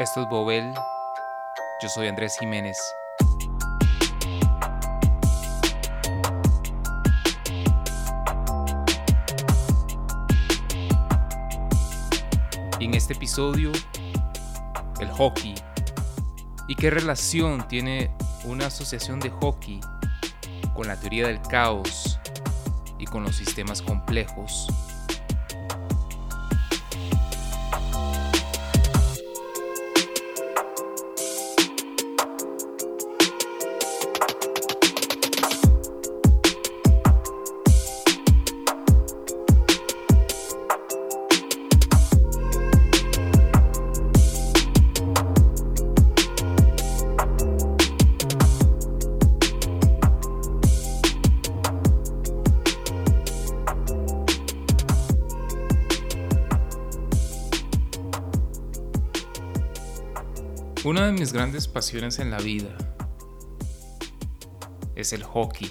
Esto es Bobel. Yo soy Andrés Jiménez. En este episodio, el hockey. ¿Y qué relación tiene una asociación de hockey con la teoría del caos y con los sistemas complejos? Mis grandes pasiones en la vida es el hockey.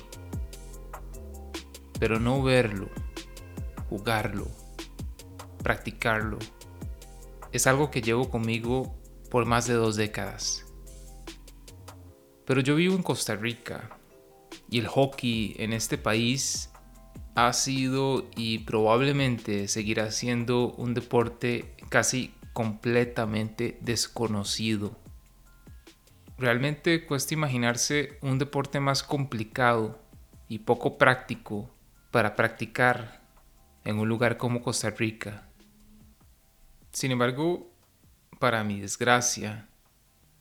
Pero no verlo, jugarlo, practicarlo, es algo que llevo conmigo por más de dos décadas. Pero yo vivo en Costa Rica y el hockey en este país ha sido y probablemente seguirá siendo un deporte casi completamente desconocido. Realmente cuesta imaginarse un deporte más complicado y poco práctico para practicar en un lugar como Costa Rica. Sin embargo, para mi desgracia,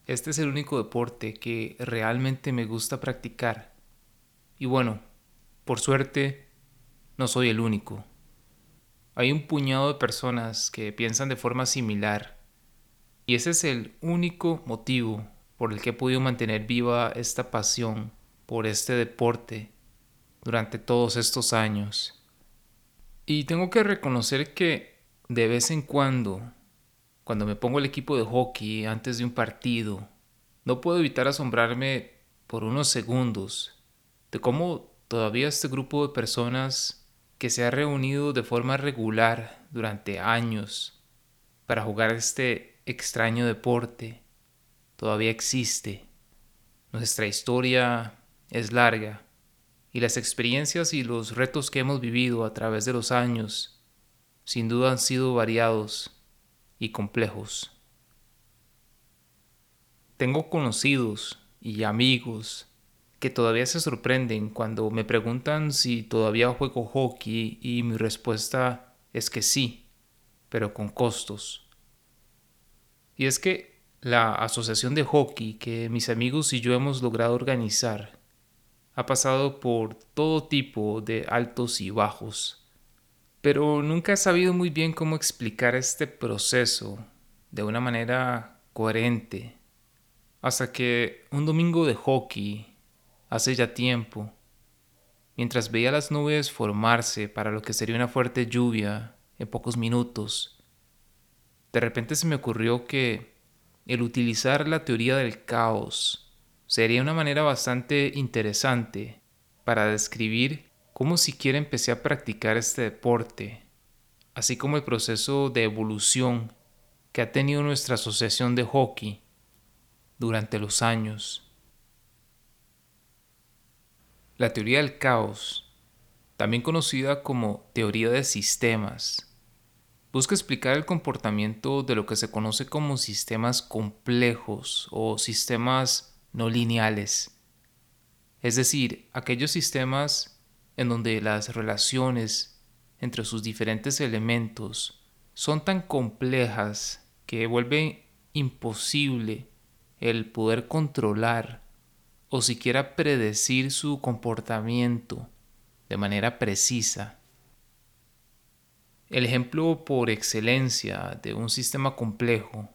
este es el único deporte que realmente me gusta practicar. Y bueno, por suerte, no soy el único. Hay un puñado de personas que piensan de forma similar y ese es el único motivo por el que he podido mantener viva esta pasión por este deporte durante todos estos años. Y tengo que reconocer que de vez en cuando, cuando me pongo el equipo de hockey antes de un partido, no puedo evitar asombrarme por unos segundos de cómo todavía este grupo de personas que se ha reunido de forma regular durante años para jugar este extraño deporte todavía existe. Nuestra historia es larga y las experiencias y los retos que hemos vivido a través de los años sin duda han sido variados y complejos. Tengo conocidos y amigos que todavía se sorprenden cuando me preguntan si todavía juego hockey y mi respuesta es que sí, pero con costos. Y es que la asociación de hockey que mis amigos y yo hemos logrado organizar ha pasado por todo tipo de altos y bajos, pero nunca he sabido muy bien cómo explicar este proceso de una manera coherente, hasta que un domingo de hockey hace ya tiempo, mientras veía las nubes formarse para lo que sería una fuerte lluvia en pocos minutos, de repente se me ocurrió que el utilizar la teoría del caos sería una manera bastante interesante para describir cómo siquiera empecé a practicar este deporte, así como el proceso de evolución que ha tenido nuestra asociación de hockey durante los años. La teoría del caos, también conocida como teoría de sistemas, busca explicar el comportamiento de lo que se conoce como sistemas complejos o sistemas no lineales, es decir, aquellos sistemas en donde las relaciones entre sus diferentes elementos son tan complejas que vuelve imposible el poder controlar o siquiera predecir su comportamiento de manera precisa. El ejemplo por excelencia de un sistema complejo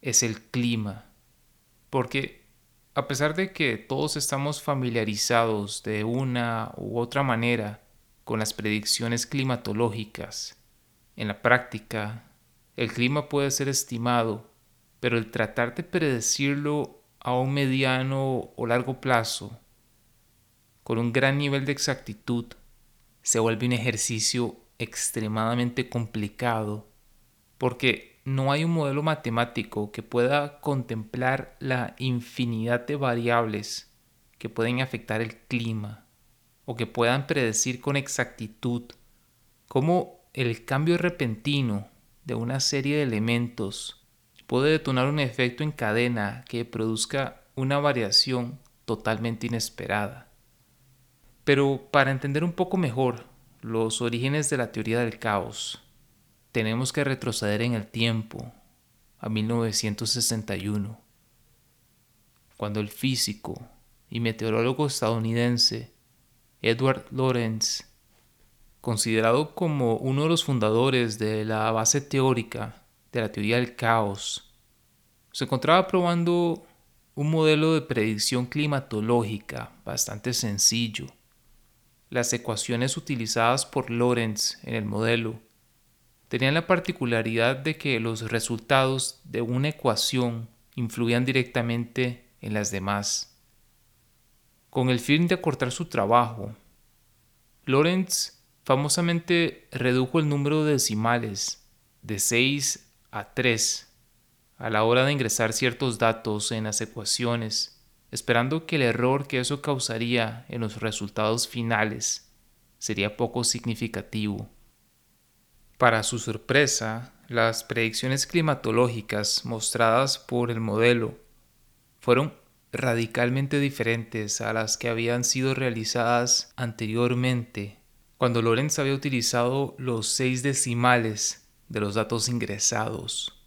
es el clima, porque a pesar de que todos estamos familiarizados de una u otra manera con las predicciones climatológicas, en la práctica el clima puede ser estimado, pero el tratar de predecirlo a un mediano o largo plazo, con un gran nivel de exactitud, se vuelve un ejercicio extremadamente complicado, porque no hay un modelo matemático que pueda contemplar la infinidad de variables que pueden afectar el clima o que puedan predecir con exactitud cómo el cambio repentino de una serie de elementos puede detonar un efecto en cadena que produzca una variación totalmente inesperada. Pero para entender un poco mejor los orígenes de la teoría del caos, tenemos que retroceder en el tiempo a 1961, cuando el físico y meteorólogo estadounidense Edward Lorenz, considerado como uno de los fundadores de la base teórica de la teoría del caos, se encontraba probando un modelo de predicción climatológica bastante sencillo. Las ecuaciones utilizadas por Lorenz en el modelo tenían la particularidad de que los resultados de una ecuación influían directamente en las demás. Con el fin de acortar su trabajo, Lorenz famosamente redujo el número de decimales de 6 a 3 a la hora de ingresar ciertos datos en las ecuaciones, esperando que el error que eso causaría en los resultados finales sería poco significativo. Para su sorpresa, las predicciones climatológicas mostradas por el modelo fueron radicalmente diferentes a las que habían sido realizadas anteriormente, cuando Lorenz había utilizado los seis decimales de los datos ingresados.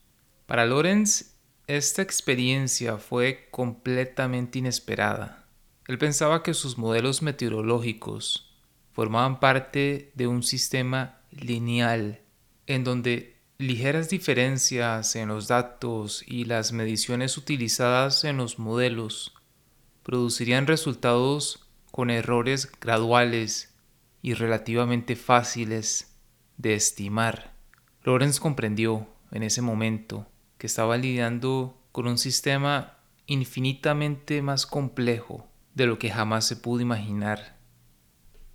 Para Lorenz, esta experiencia fue completamente inesperada. Él pensaba que sus modelos meteorológicos formaban parte de un sistema lineal en donde ligeras diferencias en los datos y las mediciones utilizadas en los modelos producirían resultados con errores graduales y relativamente fáciles de estimar. Lorenz comprendió en ese momento que estaba lidiando con un sistema infinitamente más complejo de lo que jamás se pudo imaginar.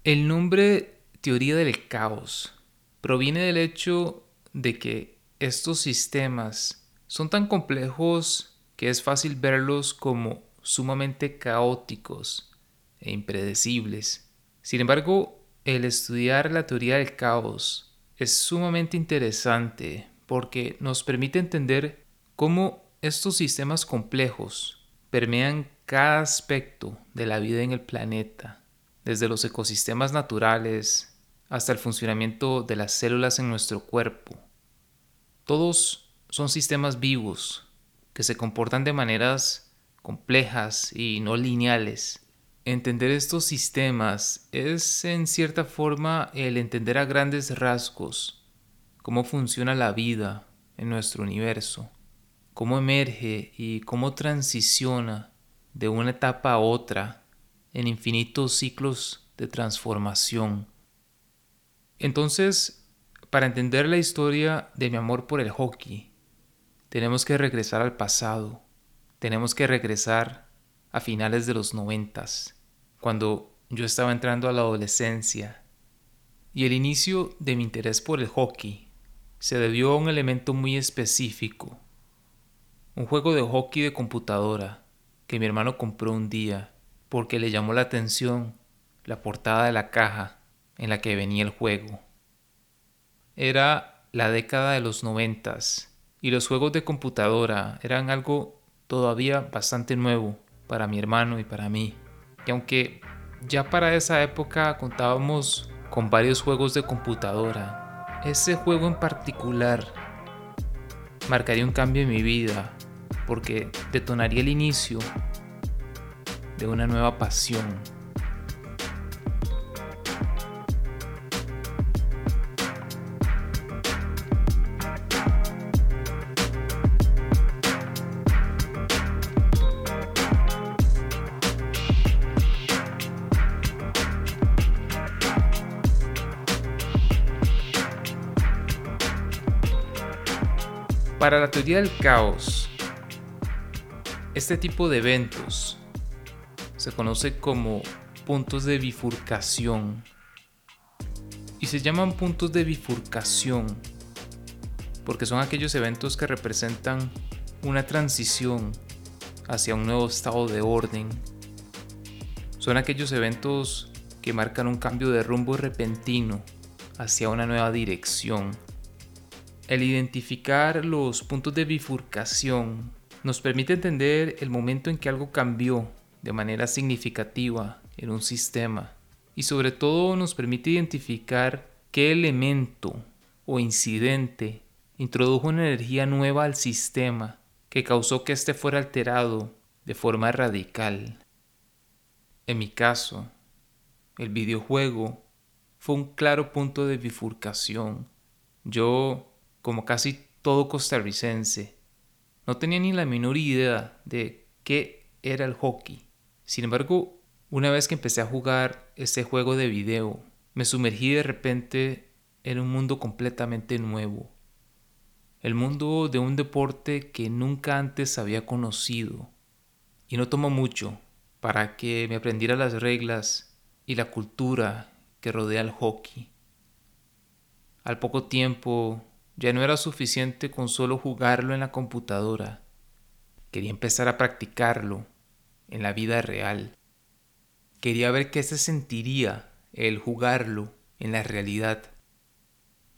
El nombre teoría del caos proviene del hecho de que estos sistemas son tan complejos que es fácil verlos como sumamente caóticos e impredecibles. Sin embargo, el estudiar la teoría del caos es sumamente interesante porque nos permite entender cómo estos sistemas complejos permean cada aspecto de la vida en el planeta, desde los ecosistemas naturales hasta el funcionamiento de las células en nuestro cuerpo. Todos son sistemas vivos que se comportan de maneras complejas y no lineales. Entender estos sistemas es en cierta forma el entender a grandes rasgos cómo funciona la vida en nuestro universo, cómo emerge y cómo transiciona de una etapa a otra en infinitos ciclos de transformación. Entonces, para entender la historia de mi amor por el hockey, tenemos que regresar al pasado, tenemos que regresar a finales de los noventas, cuando yo estaba entrando a la adolescencia, y el inicio de mi interés por el hockey se debió a un elemento muy específico, un juego de hockey de computadora que mi hermano compró un día porque le llamó la atención la portada de la caja en la que venía el juego. Era la década de los noventas y los juegos de computadora eran algo todavía bastante nuevo para mi hermano y para mí. Y aunque ya para esa época contábamos con varios juegos de computadora, ese juego en particular marcaría un cambio en mi vida porque detonaría el inicio de una nueva pasión Para la teoría del caos, este tipo de eventos se conoce como puntos de bifurcación y se llaman puntos de bifurcación porque son aquellos eventos que representan una transición hacia un nuevo estado de orden. Son aquellos eventos que marcan un cambio de rumbo repentino hacia una nueva dirección. El identificar los puntos de bifurcación nos permite entender el momento en que algo cambió de manera significativa en un sistema y sobre todo nos permite identificar qué elemento o incidente introdujo una energía nueva al sistema que causó que éste fuera alterado de forma radical. En mi caso, el videojuego fue un claro punto de bifurcación. Yo, como casi todo costarricense, no tenía ni la menor idea de qué era el hockey. Sin embargo, una vez que empecé a jugar ese juego de video, me sumergí de repente en un mundo completamente nuevo. El mundo de un deporte que nunca antes había conocido. Y no tomó mucho para que me aprendiera las reglas y la cultura que rodea el hockey. Al poco tiempo ya no era suficiente con solo jugarlo en la computadora. Quería empezar a practicarlo en la vida real. Quería ver qué se sentiría el jugarlo en la realidad.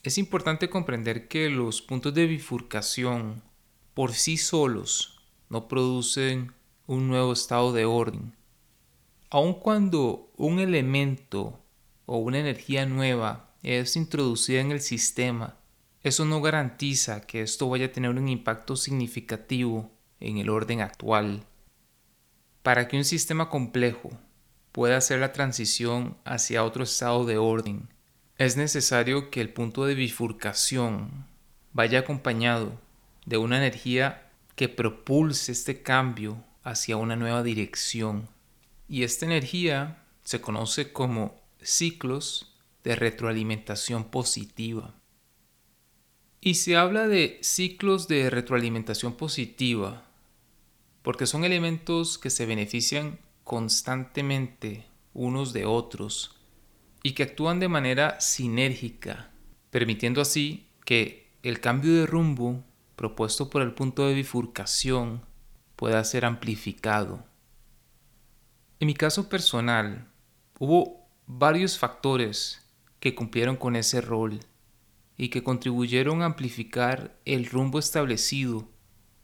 Es importante comprender que los puntos de bifurcación por sí solos no producen un nuevo estado de orden. Aun cuando un elemento o una energía nueva es introducida en el sistema, eso no garantiza que esto vaya a tener un impacto significativo en el orden actual. Para que un sistema complejo pueda hacer la transición hacia otro estado de orden, es necesario que el punto de bifurcación vaya acompañado de una energía que propulse este cambio hacia una nueva dirección. Y esta energía se conoce como ciclos de retroalimentación positiva. Y se habla de ciclos de retroalimentación positiva porque son elementos que se benefician constantemente unos de otros y que actúan de manera sinérgica, permitiendo así que el cambio de rumbo propuesto por el punto de bifurcación pueda ser amplificado. En mi caso personal, hubo varios factores que cumplieron con ese rol y que contribuyeron a amplificar el rumbo establecido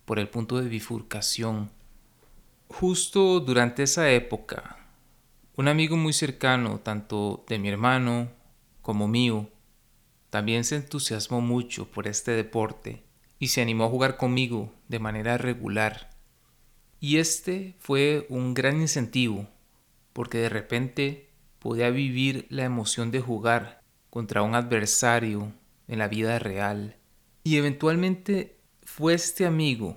por el punto de bifurcación. Justo durante esa época, un amigo muy cercano, tanto de mi hermano como mío, también se entusiasmó mucho por este deporte y se animó a jugar conmigo de manera regular. Y este fue un gran incentivo, porque de repente podía vivir la emoción de jugar contra un adversario en la vida real. Y eventualmente fue este amigo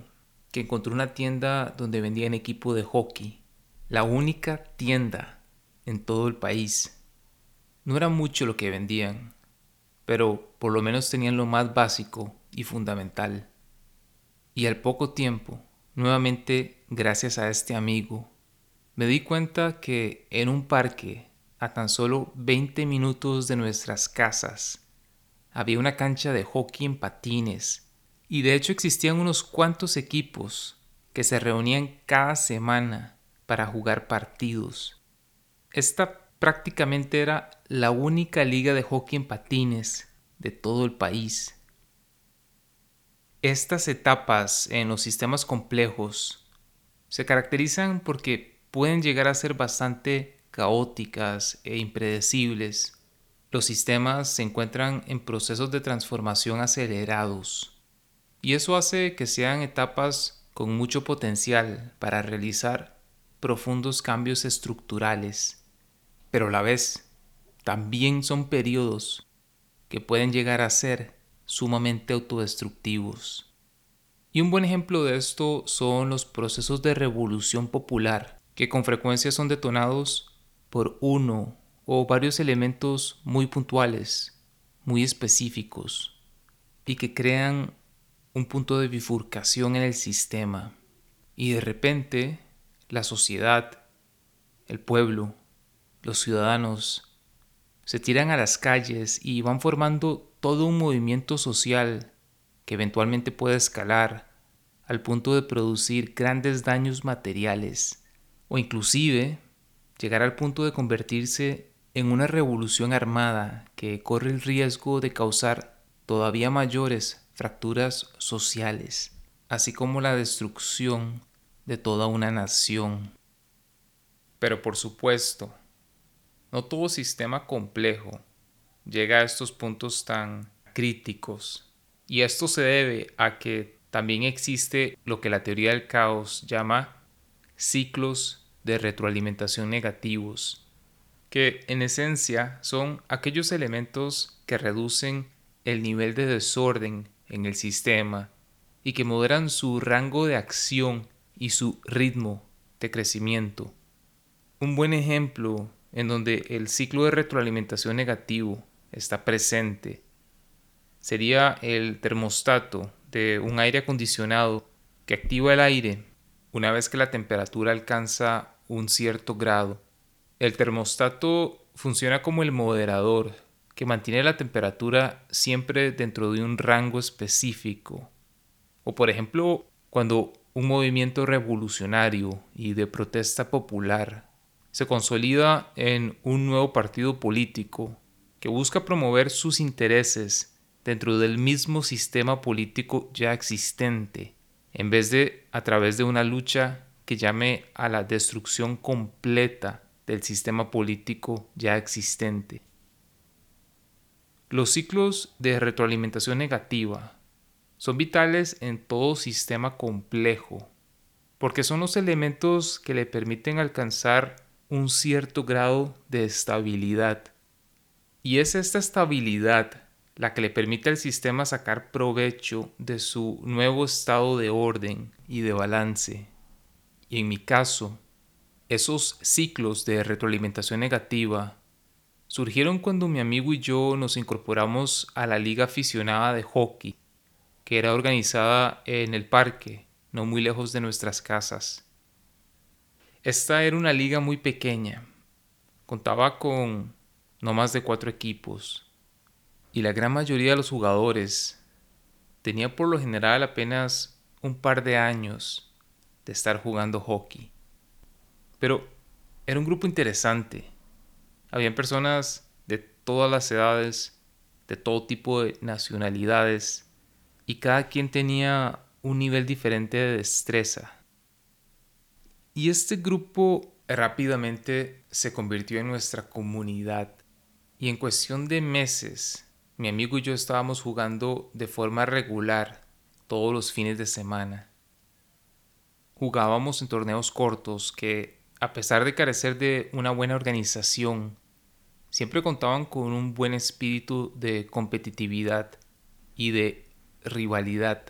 que encontró una tienda donde vendían equipo de hockey, la única tienda en todo el país. No era mucho lo que vendían, pero por lo menos tenían lo más básico y fundamental. Y al poco tiempo, nuevamente gracias a este amigo, me di cuenta que en un parque a tan solo 20 minutos de nuestras casas había una cancha de hockey en patines y de hecho existían unos cuantos equipos que se reunían cada semana para jugar partidos. Esta prácticamente era la única liga de hockey en patines de todo el país. Estas etapas en los sistemas complejos se caracterizan porque pueden llegar a ser bastante caóticas e impredecibles los sistemas se encuentran en procesos de transformación acelerados y eso hace que sean etapas con mucho potencial para realizar profundos cambios estructurales, pero a la vez también son periodos que pueden llegar a ser sumamente autodestructivos. Y un buen ejemplo de esto son los procesos de revolución popular, que con frecuencia son detonados por uno o varios elementos muy puntuales, muy específicos, y que crean un punto de bifurcación en el sistema. Y de repente, la sociedad, el pueblo, los ciudadanos, se tiran a las calles y van formando todo un movimiento social que eventualmente puede escalar al punto de producir grandes daños materiales o inclusive llegar al punto de convertirse en una revolución armada que corre el riesgo de causar todavía mayores fracturas sociales, así como la destrucción de toda una nación. Pero por supuesto, no todo sistema complejo llega a estos puntos tan críticos, y esto se debe a que también existe lo que la teoría del caos llama ciclos de retroalimentación negativos, que en esencia son aquellos elementos que reducen el nivel de desorden en el sistema y que moderan su rango de acción y su ritmo de crecimiento. Un buen ejemplo en donde el ciclo de retroalimentación negativo está presente sería el termostato de un aire acondicionado que activa el aire una vez que la temperatura alcanza un cierto grado. El termostato funciona como el moderador que mantiene la temperatura siempre dentro de un rango específico. O por ejemplo, cuando un movimiento revolucionario y de protesta popular se consolida en un nuevo partido político que busca promover sus intereses dentro del mismo sistema político ya existente, en vez de a través de una lucha que llame a la destrucción completa del sistema político ya existente. Los ciclos de retroalimentación negativa son vitales en todo sistema complejo, porque son los elementos que le permiten alcanzar un cierto grado de estabilidad. Y es esta estabilidad la que le permite al sistema sacar provecho de su nuevo estado de orden y de balance. Y en mi caso, esos ciclos de retroalimentación negativa surgieron cuando mi amigo y yo nos incorporamos a la liga aficionada de hockey, que era organizada en el parque, no muy lejos de nuestras casas. Esta era una liga muy pequeña, contaba con no más de cuatro equipos y la gran mayoría de los jugadores tenía por lo general apenas un par de años de estar jugando hockey. Pero era un grupo interesante. Habían personas de todas las edades, de todo tipo de nacionalidades, y cada quien tenía un nivel diferente de destreza. Y este grupo rápidamente se convirtió en nuestra comunidad. Y en cuestión de meses mi amigo y yo estábamos jugando de forma regular todos los fines de semana. Jugábamos en torneos cortos que, a pesar de carecer de una buena organización, siempre contaban con un buen espíritu de competitividad y de rivalidad.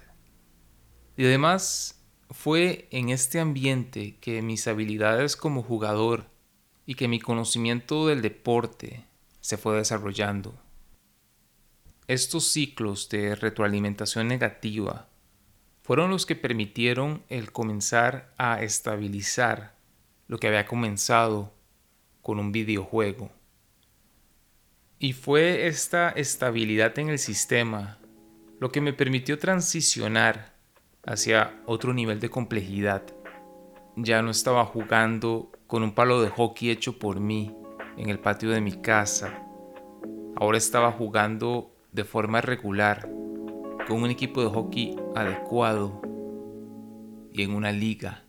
Y además fue en este ambiente que mis habilidades como jugador y que mi conocimiento del deporte se fue desarrollando. Estos ciclos de retroalimentación negativa fueron los que permitieron el comenzar a estabilizar lo que había comenzado con un videojuego. Y fue esta estabilidad en el sistema lo que me permitió transicionar hacia otro nivel de complejidad. Ya no estaba jugando con un palo de hockey hecho por mí en el patio de mi casa. Ahora estaba jugando de forma regular con un equipo de hockey adecuado y en una liga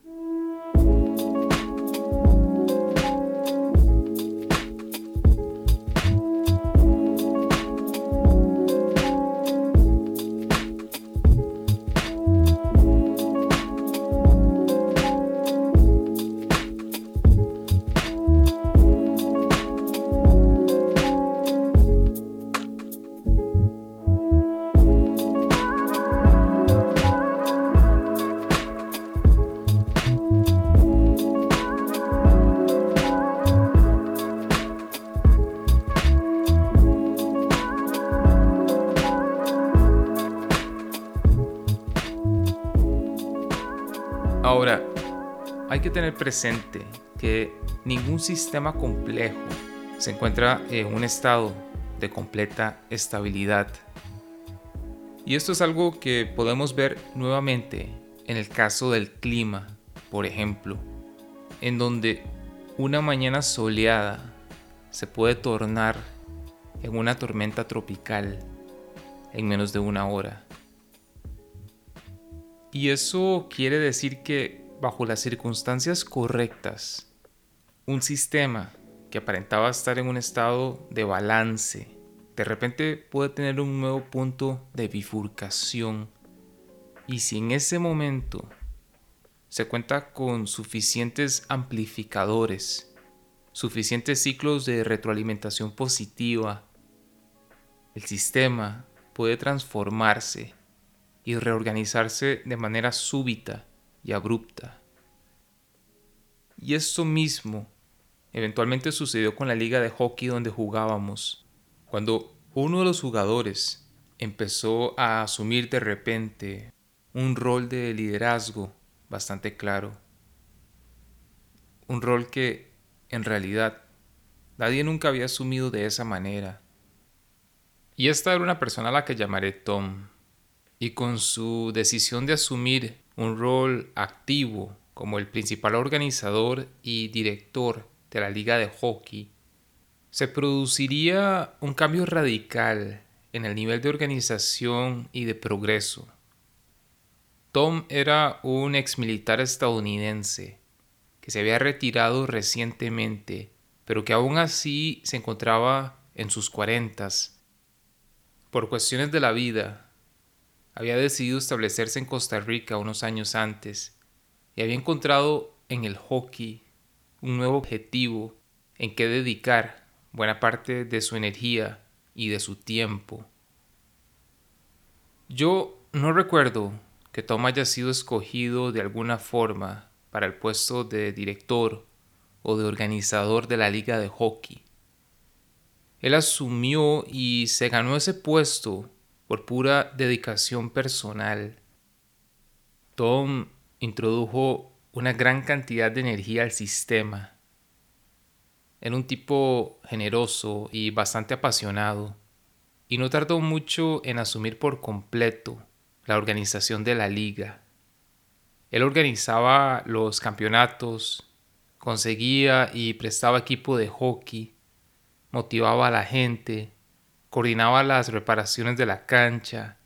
presente que ningún sistema complejo se encuentra en un estado de completa estabilidad. Y esto es algo que podemos ver nuevamente en el caso del clima, por ejemplo, en donde una mañana soleada se puede tornar en una tormenta tropical en menos de una hora. Y eso quiere decir que bajo las circunstancias correctas, un sistema que aparentaba estar en un estado de balance, de repente puede tener un nuevo punto de bifurcación. Y si en ese momento se cuenta con suficientes amplificadores, suficientes ciclos de retroalimentación positiva, el sistema puede transformarse y reorganizarse de manera súbita y abrupta. Y esto mismo eventualmente sucedió con la liga de hockey donde jugábamos, cuando uno de los jugadores empezó a asumir de repente un rol de liderazgo bastante claro. Un rol que, en realidad, nadie nunca había asumido de esa manera. Y esta era una persona a la que llamaré Tom. Y con su decisión de asumir un rol activo como el principal organizador y director de la liga de hockey, se produciría un cambio radical en el nivel de organización y de progreso. Tom era un ex militar estadounidense que se había retirado recientemente, pero que aún así se encontraba en sus cuarentas. Por cuestiones de la vida, había decidido establecerse en Costa Rica unos años antes y había encontrado en el hockey un nuevo objetivo en que dedicar buena parte de su energía y de su tiempo. Yo no recuerdo que Tom haya sido escogido de alguna forma para el puesto de director o de organizador de la liga de hockey. Él asumió y se ganó ese puesto por pura dedicación personal. Tom introdujo una gran cantidad de energía al sistema. Era un tipo generoso y bastante apasionado, y no tardó mucho en asumir por completo la organización de la liga. Él organizaba los campeonatos, conseguía y prestaba equipo de hockey, motivaba a la gente, coordinaba las reparaciones de la cancha,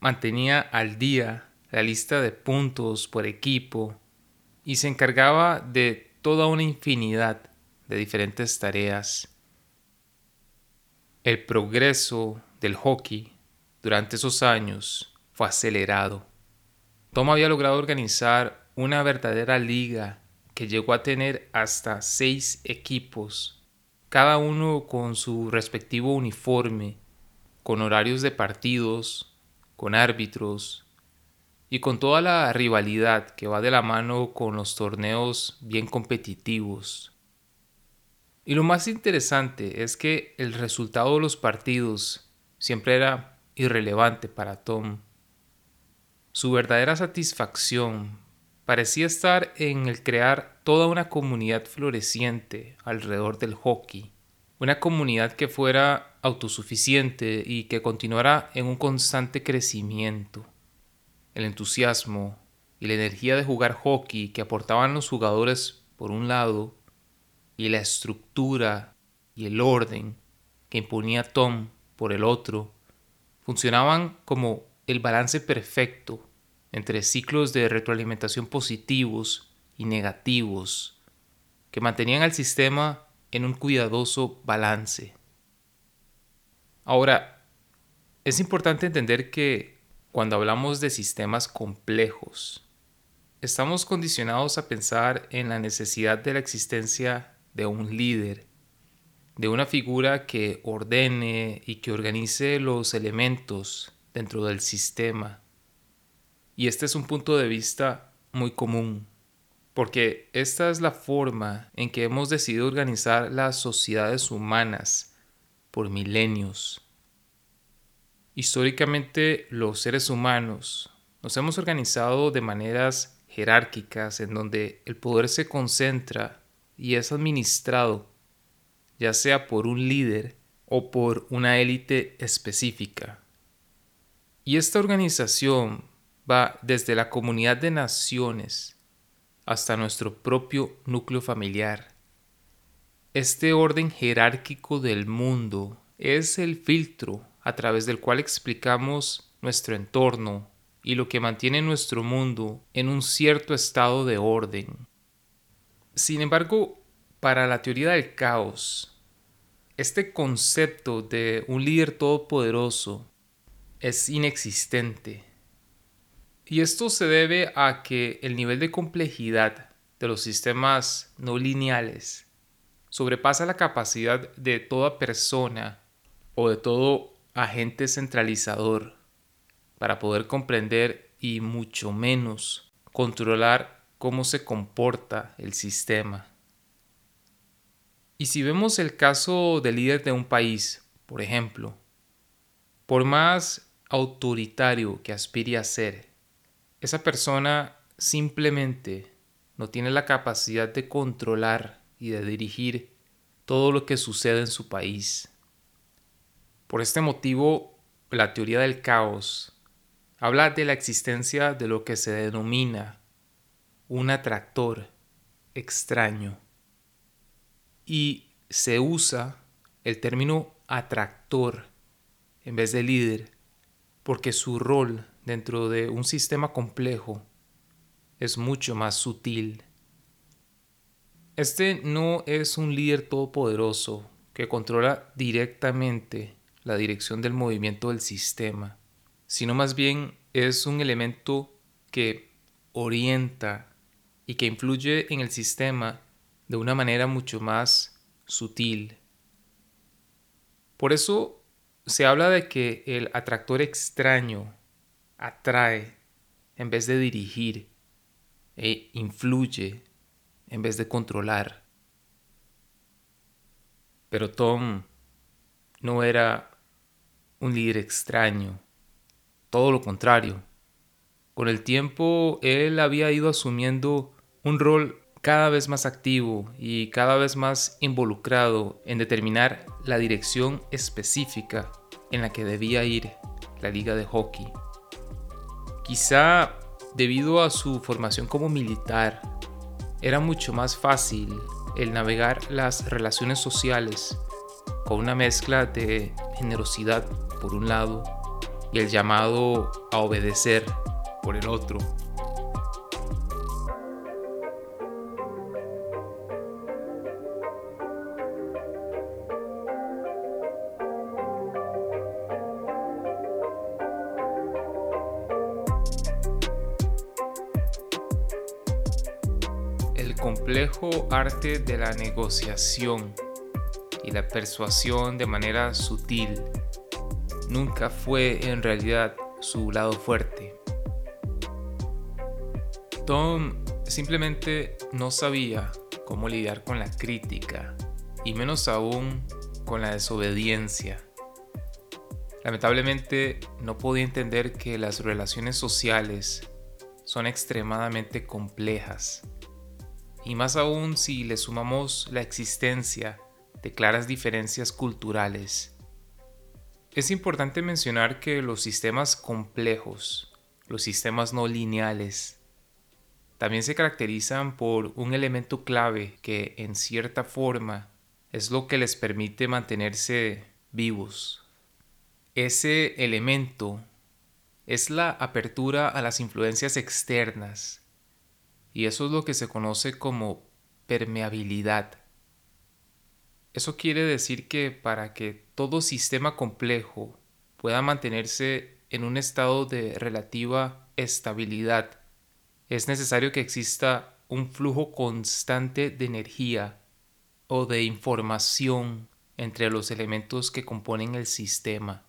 mantenía al día la lista de puntos por equipo y se encargaba de toda una infinidad de diferentes tareas. El progreso del hockey durante esos años fue acelerado. Tom había logrado organizar una verdadera liga que llegó a tener hasta seis equipos, cada uno con su respectivo uniforme, con horarios de partidos, con árbitros y con toda la rivalidad que va de la mano con los torneos bien competitivos. Y lo más interesante es que el resultado de los partidos siempre era irrelevante para Tom. Su verdadera satisfacción parecía estar en el crear toda una comunidad floreciente alrededor del hockey, una comunidad que fuera autosuficiente y que continuara en un constante crecimiento. El entusiasmo y la energía de jugar hockey que aportaban los jugadores por un lado y la estructura y el orden que imponía Tom por el otro funcionaban como el balance perfecto entre ciclos de retroalimentación positivos y negativos que mantenían al sistema en un cuidadoso balance. Ahora, es importante entender que cuando hablamos de sistemas complejos, estamos condicionados a pensar en la necesidad de la existencia de un líder, de una figura que ordene y que organice los elementos dentro del sistema y este es un punto de vista muy común, porque esta es la forma en que hemos decidido organizar las sociedades humanas por milenios. Históricamente los seres humanos nos hemos organizado de maneras jerárquicas en donde el poder se concentra y es administrado, ya sea por un líder o por una élite específica. Y esta organización va desde la comunidad de naciones hasta nuestro propio núcleo familiar. Este orden jerárquico del mundo es el filtro a través del cual explicamos nuestro entorno y lo que mantiene nuestro mundo en un cierto estado de orden. Sin embargo, para la teoría del caos, este concepto de un líder todopoderoso es inexistente. Y esto se debe a que el nivel de complejidad de los sistemas no lineales sobrepasa la capacidad de toda persona o de todo agente centralizador para poder comprender y mucho menos controlar cómo se comporta el sistema. Y si vemos el caso del líder de un país, por ejemplo, por más autoritario que aspire a ser, esa persona simplemente no tiene la capacidad de controlar y de dirigir todo lo que sucede en su país. Por este motivo, la teoría del caos habla de la existencia de lo que se denomina un atractor extraño y se usa el término atractor en vez de líder porque su rol dentro de un sistema complejo es mucho más sutil. Este no es un líder todopoderoso que controla directamente la dirección del movimiento del sistema, sino más bien es un elemento que orienta y que influye en el sistema de una manera mucho más sutil. Por eso se habla de que el atractor extraño atrae en vez de dirigir e influye en vez de controlar. Pero Tom no era un líder extraño, todo lo contrario. Con el tiempo él había ido asumiendo un rol cada vez más activo y cada vez más involucrado en determinar la dirección específica en la que debía ir la liga de hockey. Quizá debido a su formación como militar, era mucho más fácil el navegar las relaciones sociales con una mezcla de generosidad por un lado y el llamado a obedecer por el otro. Arte de la negociación y la persuasión de manera sutil nunca fue en realidad su lado fuerte. Tom simplemente no sabía cómo lidiar con la crítica y menos aún con la desobediencia. Lamentablemente no podía entender que las relaciones sociales son extremadamente complejas y más aún si le sumamos la existencia de claras diferencias culturales. Es importante mencionar que los sistemas complejos, los sistemas no lineales, también se caracterizan por un elemento clave que en cierta forma es lo que les permite mantenerse vivos. Ese elemento es la apertura a las influencias externas y eso es lo que se conoce como permeabilidad. Eso quiere decir que para que todo sistema complejo pueda mantenerse en un estado de relativa estabilidad, es necesario que exista un flujo constante de energía o de información entre los elementos que componen el sistema.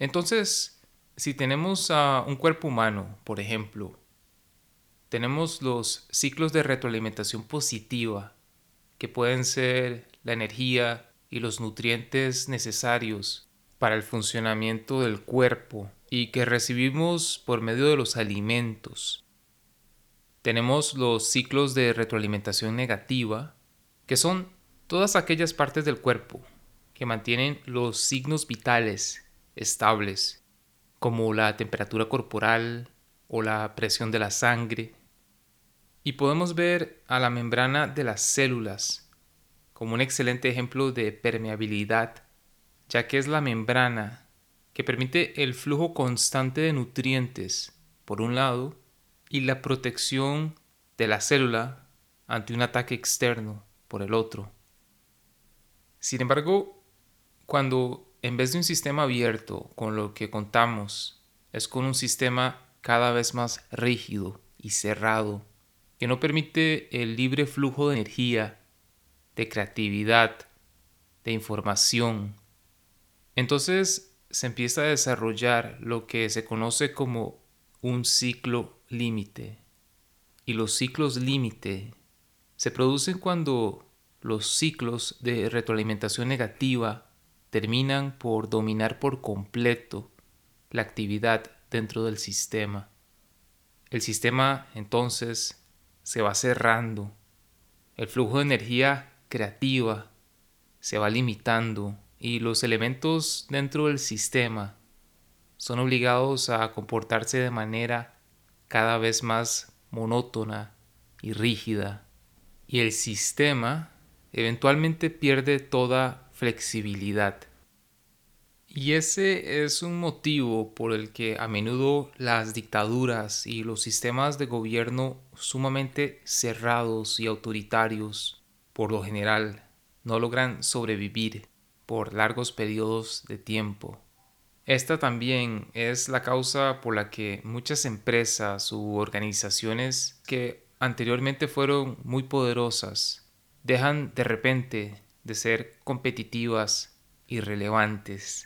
Entonces, si tenemos a un cuerpo humano, por ejemplo, tenemos los ciclos de retroalimentación positiva, que pueden ser la energía y los nutrientes necesarios para el funcionamiento del cuerpo y que recibimos por medio de los alimentos. Tenemos los ciclos de retroalimentación negativa, que son todas aquellas partes del cuerpo que mantienen los signos vitales estables como la temperatura corporal o la presión de la sangre. Y podemos ver a la membrana de las células como un excelente ejemplo de permeabilidad, ya que es la membrana que permite el flujo constante de nutrientes, por un lado, y la protección de la célula ante un ataque externo, por el otro. Sin embargo, cuando en vez de un sistema abierto con lo que contamos, es con un sistema cada vez más rígido y cerrado, que no permite el libre flujo de energía, de creatividad, de información, entonces se empieza a desarrollar lo que se conoce como un ciclo límite. Y los ciclos límite se producen cuando los ciclos de retroalimentación negativa terminan por dominar por completo la actividad dentro del sistema. El sistema entonces se va cerrando, el flujo de energía creativa se va limitando y los elementos dentro del sistema son obligados a comportarse de manera cada vez más monótona y rígida y el sistema eventualmente pierde toda flexibilidad. Y ese es un motivo por el que a menudo las dictaduras y los sistemas de gobierno sumamente cerrados y autoritarios, por lo general, no logran sobrevivir por largos periodos de tiempo. Esta también es la causa por la que muchas empresas u organizaciones que anteriormente fueron muy poderosas dejan de repente de ser competitivas y relevantes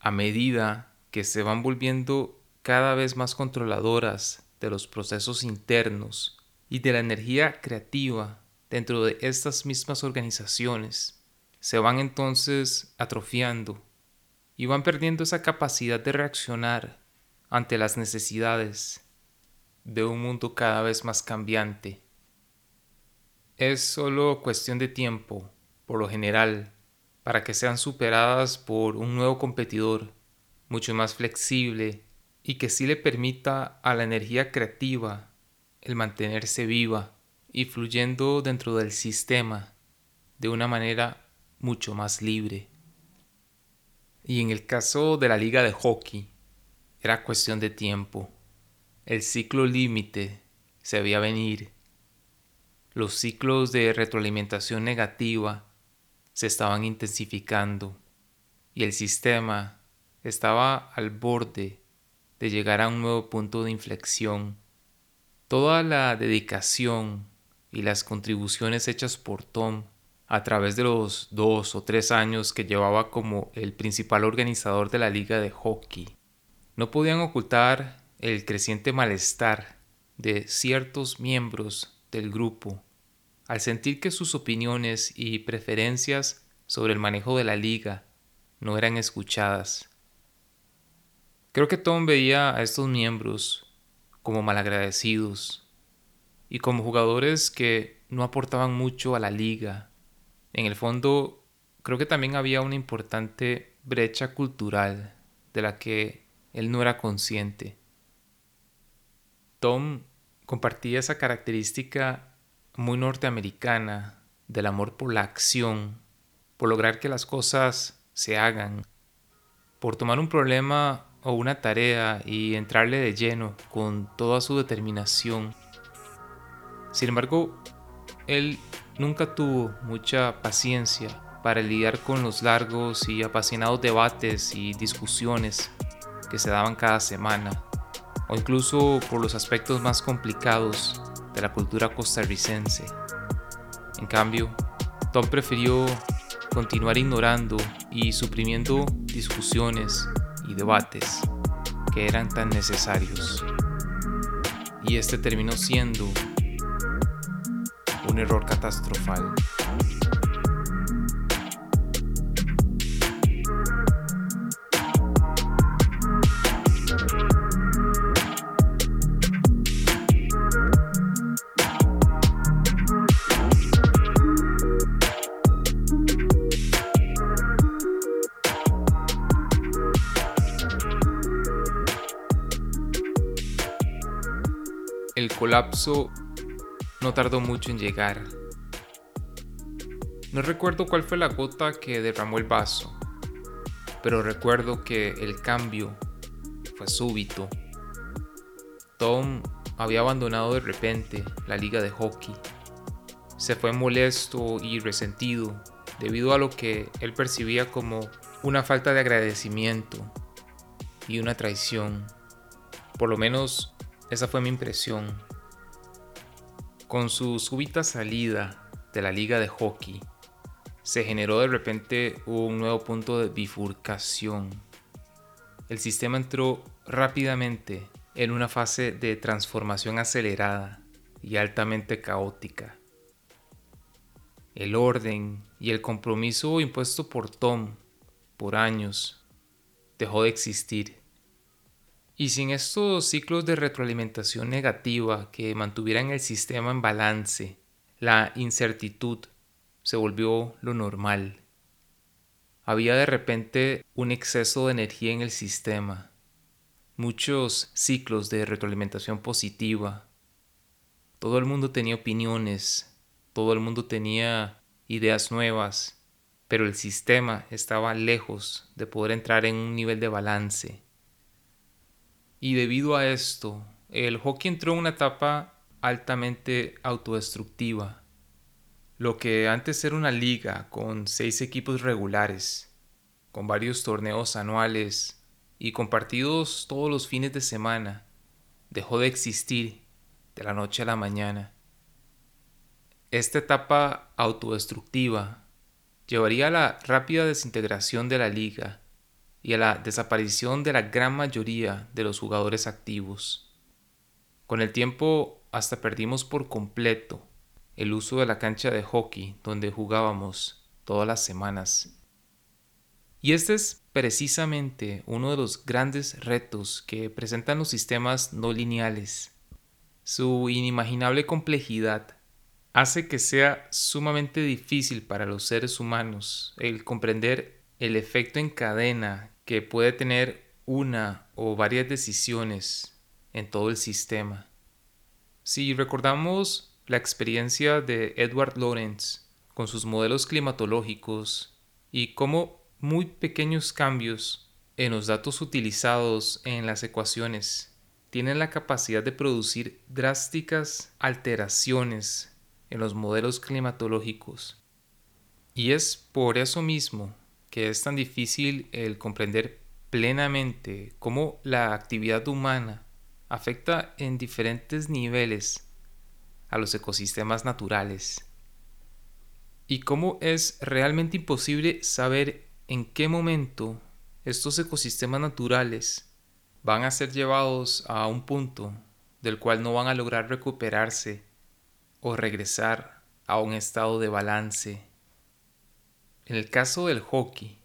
a medida que se van volviendo cada vez más controladoras de los procesos internos y de la energía creativa dentro de estas mismas organizaciones, se van entonces atrofiando y van perdiendo esa capacidad de reaccionar ante las necesidades de un mundo cada vez más cambiante. Es solo cuestión de tiempo, por lo general, para que sean superadas por un nuevo competidor, mucho más flexible y que sí le permita a la energía creativa el mantenerse viva y fluyendo dentro del sistema de una manera mucho más libre. Y en el caso de la liga de hockey, era cuestión de tiempo. El ciclo límite se veía venir. Los ciclos de retroalimentación negativa se estaban intensificando y el sistema estaba al borde de llegar a un nuevo punto de inflexión. Toda la dedicación y las contribuciones hechas por Tom a través de los dos o tres años que llevaba como el principal organizador de la liga de hockey. No podían ocultar el creciente malestar de ciertos miembros del grupo al sentir que sus opiniones y preferencias sobre el manejo de la liga no eran escuchadas. Creo que Tom veía a estos miembros como malagradecidos y como jugadores que no aportaban mucho a la liga en el fondo creo que también había una importante brecha cultural de la que él no era consciente. Tom compartía esa característica muy norteamericana del amor por la acción, por lograr que las cosas se hagan, por tomar un problema o una tarea y entrarle de lleno con toda su determinación. Sin embargo, él nunca tuvo mucha paciencia para lidiar con los largos y apasionados debates y discusiones que se daban cada semana, o incluso por los aspectos más complicados de la cultura costarricense. En cambio, Tom prefirió continuar ignorando y suprimiendo discusiones y debates que eran tan necesarios. Y este terminó siendo un error catastrofal. El colapso no tardó mucho en llegar. No recuerdo cuál fue la gota que derramó el vaso, pero recuerdo que el cambio fue súbito. Tom había abandonado de repente la liga de hockey. Se fue molesto y resentido debido a lo que él percibía como una falta de agradecimiento y una traición. Por lo menos esa fue mi impresión. Con su súbita salida de la liga de hockey, se generó de repente un nuevo punto de bifurcación. El sistema entró rápidamente en una fase de transformación acelerada y altamente caótica. El orden y el compromiso impuesto por Tom por años dejó de existir. Y sin estos ciclos de retroalimentación negativa que mantuvieran el sistema en balance, la incertidumbre se volvió lo normal. Había de repente un exceso de energía en el sistema, muchos ciclos de retroalimentación positiva. Todo el mundo tenía opiniones, todo el mundo tenía ideas nuevas, pero el sistema estaba lejos de poder entrar en un nivel de balance. Y debido a esto, el hockey entró en una etapa altamente autodestructiva lo que antes era una liga con seis equipos regulares, con varios torneos anuales y compartidos todos los fines de semana, dejó de existir de la noche a la mañana. Esta etapa autodestructiva llevaría a la rápida desintegración de la liga y a la desaparición de la gran mayoría de los jugadores activos. Con el tiempo hasta perdimos por completo el uso de la cancha de hockey donde jugábamos todas las semanas. Y este es precisamente uno de los grandes retos que presentan los sistemas no lineales. Su inimaginable complejidad hace que sea sumamente difícil para los seres humanos el comprender el efecto en cadena que puede tener una o varias decisiones en todo el sistema. Si recordamos la experiencia de Edward Lorenz con sus modelos climatológicos y cómo muy pequeños cambios en los datos utilizados en las ecuaciones tienen la capacidad de producir drásticas alteraciones en los modelos climatológicos. Y es por eso mismo que es tan difícil el comprender plenamente cómo la actividad humana afecta en diferentes niveles a los ecosistemas naturales. Y cómo es realmente imposible saber en qué momento estos ecosistemas naturales van a ser llevados a un punto del cual no van a lograr recuperarse o regresar a un estado de balance. En el caso del hockey,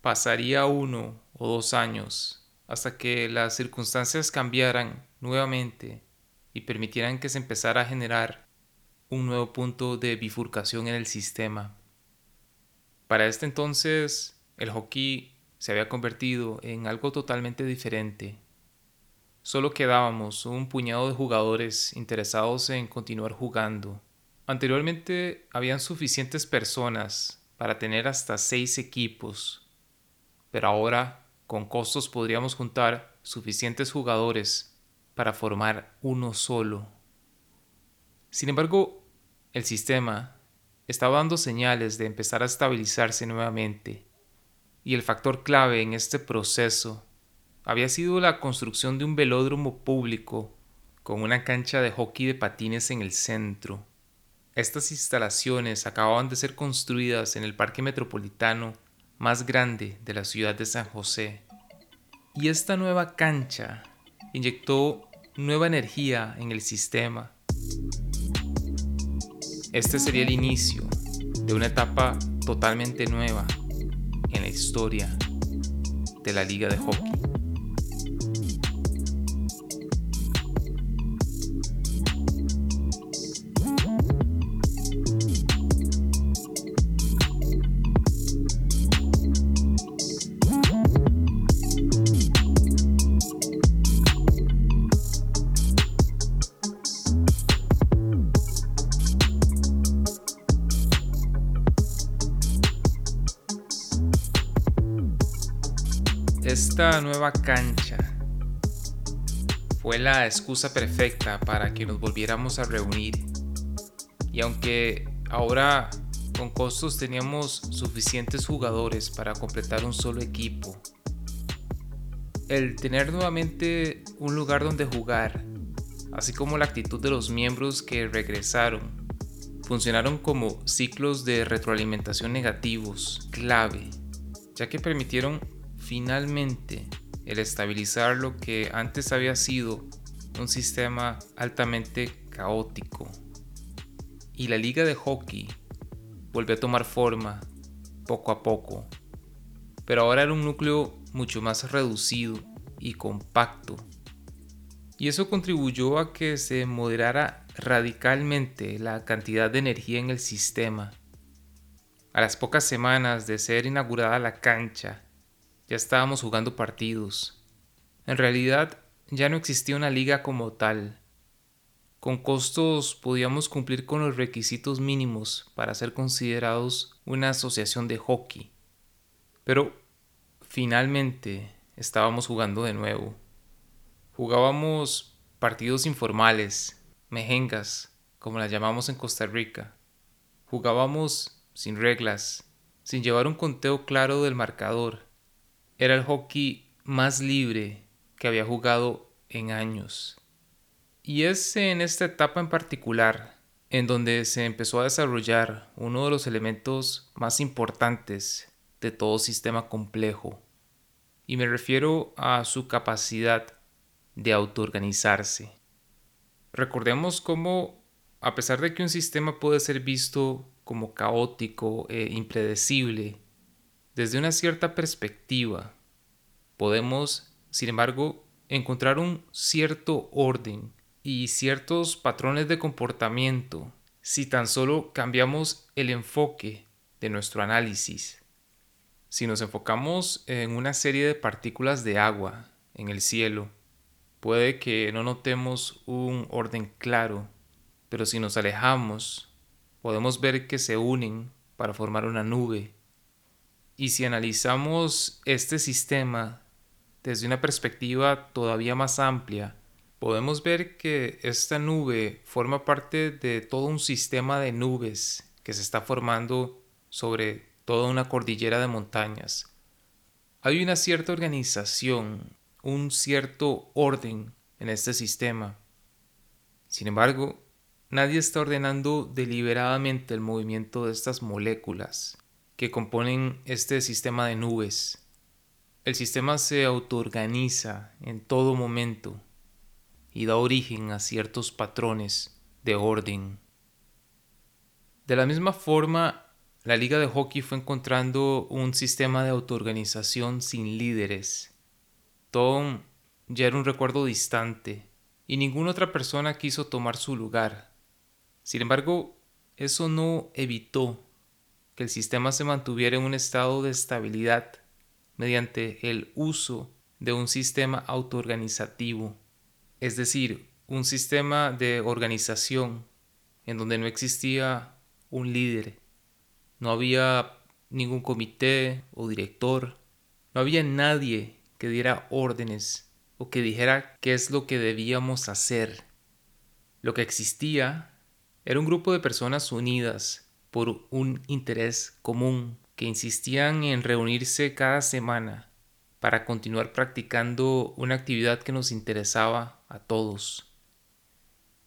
pasaría uno o dos años hasta que las circunstancias cambiaran nuevamente y permitieran que se empezara a generar un nuevo punto de bifurcación en el sistema. Para este entonces, el hockey se había convertido en algo totalmente diferente. Solo quedábamos un puñado de jugadores interesados en continuar jugando. Anteriormente habían suficientes personas para tener hasta seis equipos, pero ahora con costos podríamos juntar suficientes jugadores para formar uno solo. Sin embargo, el sistema estaba dando señales de empezar a estabilizarse nuevamente, y el factor clave en este proceso había sido la construcción de un velódromo público con una cancha de hockey de patines en el centro. Estas instalaciones acababan de ser construidas en el parque metropolitano más grande de la ciudad de San José. Y esta nueva cancha inyectó nueva energía en el sistema. Este sería el inicio de una etapa totalmente nueva en la historia de la liga de hockey. Esta nueva cancha fue la excusa perfecta para que nos volviéramos a reunir. Y aunque ahora con costos teníamos suficientes jugadores para completar un solo equipo, el tener nuevamente un lugar donde jugar, así como la actitud de los miembros que regresaron, funcionaron como ciclos de retroalimentación negativos clave, ya que permitieron finalmente el estabilizar lo que antes había sido un sistema altamente caótico. Y la liga de hockey volvió a tomar forma poco a poco, pero ahora era un núcleo mucho más reducido y compacto. Y eso contribuyó a que se moderara radicalmente la cantidad de energía en el sistema. A las pocas semanas de ser inaugurada la cancha, ya estábamos jugando partidos. En realidad, ya no existía una liga como tal. Con costos podíamos cumplir con los requisitos mínimos para ser considerados una asociación de hockey. Pero finalmente estábamos jugando de nuevo. Jugábamos partidos informales, mejengas, como las llamamos en Costa Rica. Jugábamos sin reglas, sin llevar un conteo claro del marcador era el hockey más libre que había jugado en años. Y es en esta etapa en particular en donde se empezó a desarrollar uno de los elementos más importantes de todo sistema complejo. Y me refiero a su capacidad de autoorganizarse. Recordemos cómo, a pesar de que un sistema puede ser visto como caótico e impredecible, desde una cierta perspectiva, podemos, sin embargo, encontrar un cierto orden y ciertos patrones de comportamiento si tan solo cambiamos el enfoque de nuestro análisis. Si nos enfocamos en una serie de partículas de agua en el cielo, puede que no notemos un orden claro, pero si nos alejamos, podemos ver que se unen para formar una nube y si analizamos este sistema desde una perspectiva todavía más amplia, podemos ver que esta nube forma parte de todo un sistema de nubes que se está formando sobre toda una cordillera de montañas. Hay una cierta organización, un cierto orden en este sistema. Sin embargo, nadie está ordenando deliberadamente el movimiento de estas moléculas que componen este sistema de nubes. El sistema se autoorganiza en todo momento y da origen a ciertos patrones de orden. De la misma forma, la liga de hockey fue encontrando un sistema de autoorganización sin líderes. Tom ya era un recuerdo distante y ninguna otra persona quiso tomar su lugar. Sin embargo, eso no evitó que el sistema se mantuviera en un estado de estabilidad mediante el uso de un sistema autoorganizativo, es decir, un sistema de organización en donde no existía un líder, no había ningún comité o director, no había nadie que diera órdenes o que dijera qué es lo que debíamos hacer. Lo que existía era un grupo de personas unidas por un interés común que insistían en reunirse cada semana para continuar practicando una actividad que nos interesaba a todos.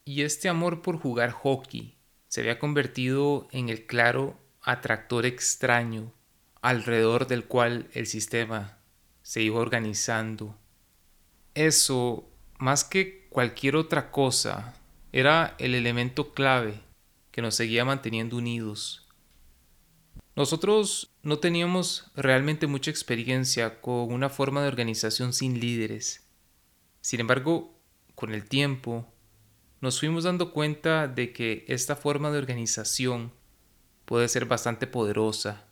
Y este amor por jugar hockey se había convertido en el claro atractor extraño alrededor del cual el sistema se iba organizando. Eso, más que cualquier otra cosa, era el elemento clave que nos seguía manteniendo unidos. Nosotros no teníamos realmente mucha experiencia con una forma de organización sin líderes. Sin embargo, con el tiempo, nos fuimos dando cuenta de que esta forma de organización puede ser bastante poderosa,